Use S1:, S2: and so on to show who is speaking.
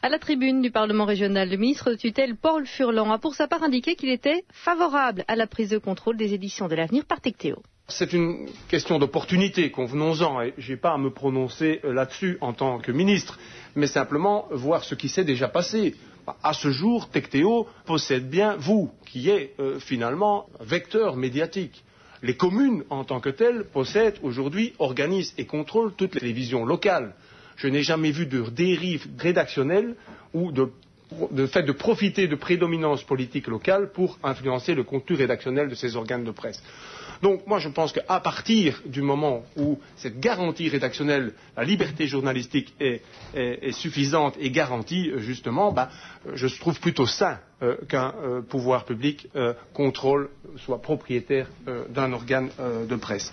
S1: À la tribune du Parlement régional, le ministre de tutelle Paul Furlan a pour sa part indiqué qu'il était favorable à la prise de contrôle des éditions de l'avenir par Tectéo.
S2: C'est une question d'opportunité, convenons-en, et je n'ai pas à me prononcer euh, là-dessus en tant que ministre, mais simplement voir ce qui s'est déjà passé. À ce jour, Tectéo possède bien vous, qui est euh, finalement vecteur médiatique. Les communes, en tant que telles, possèdent aujourd'hui, organisent et contrôlent toutes les télévisions locales. Je n'ai jamais vu de dérive rédactionnelle ou de, fait de profiter de prédominance politique locale pour influencer le contenu rédactionnel de ces organes de presse. Donc moi je pense qu'à partir du moment où cette garantie rédactionnelle, la liberté journalistique est, suffisante et garantie, justement, bah, je trouve plutôt sain euh, qu'un euh, pouvoir public euh, contrôle, soit propriétaire euh, d'un organe euh, de presse.